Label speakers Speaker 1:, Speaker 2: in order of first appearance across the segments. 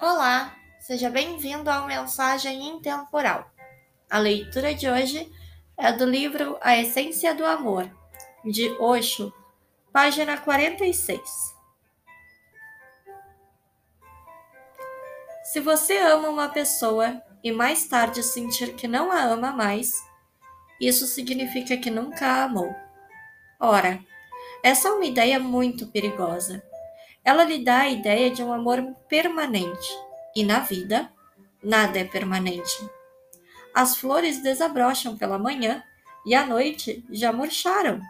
Speaker 1: Olá, seja bem-vindo ao Mensagem Intemporal. A leitura de hoje é do livro A Essência do Amor, de Osho, página 46. Se você ama uma pessoa e mais tarde sentir que não a ama mais, isso significa que nunca a amou. Ora, essa é uma ideia muito perigosa. Ela lhe dá a ideia de um amor permanente, e na vida, nada é permanente. As flores desabrocham pela manhã e à noite já murcharam.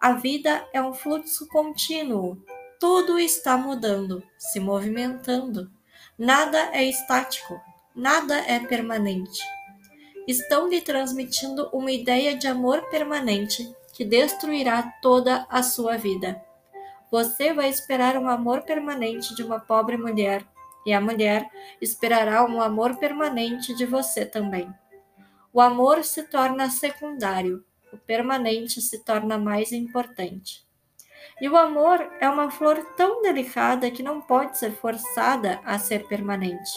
Speaker 1: A vida é um fluxo contínuo. Tudo está mudando, se movimentando. Nada é estático, nada é permanente. Estão lhe transmitindo uma ideia de amor permanente que destruirá toda a sua vida. Você vai esperar um amor permanente de uma pobre mulher, e a mulher esperará um amor permanente de você também. O amor se torna secundário, o permanente se torna mais importante. E o amor é uma flor tão delicada que não pode ser forçada a ser permanente.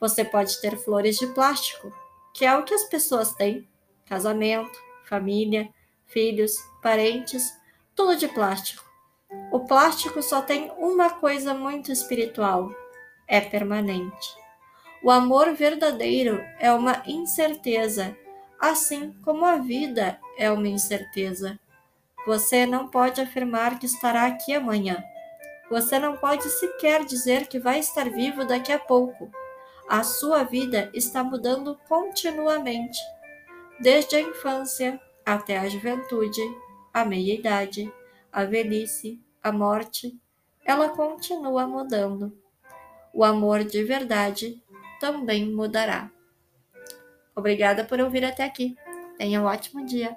Speaker 1: Você pode ter flores de plástico, que é o que as pessoas têm: casamento, família, filhos, parentes, tudo de plástico. O plástico só tem uma coisa muito espiritual: é permanente. O amor verdadeiro é uma incerteza, assim como a vida é uma incerteza. Você não pode afirmar que estará aqui amanhã. Você não pode sequer dizer que vai estar vivo daqui a pouco. A sua vida está mudando continuamente, desde a infância até a juventude, a meia-idade, a velhice, a morte, ela continua mudando. O amor de verdade também mudará. Obrigada por ouvir até aqui. Tenha um ótimo dia.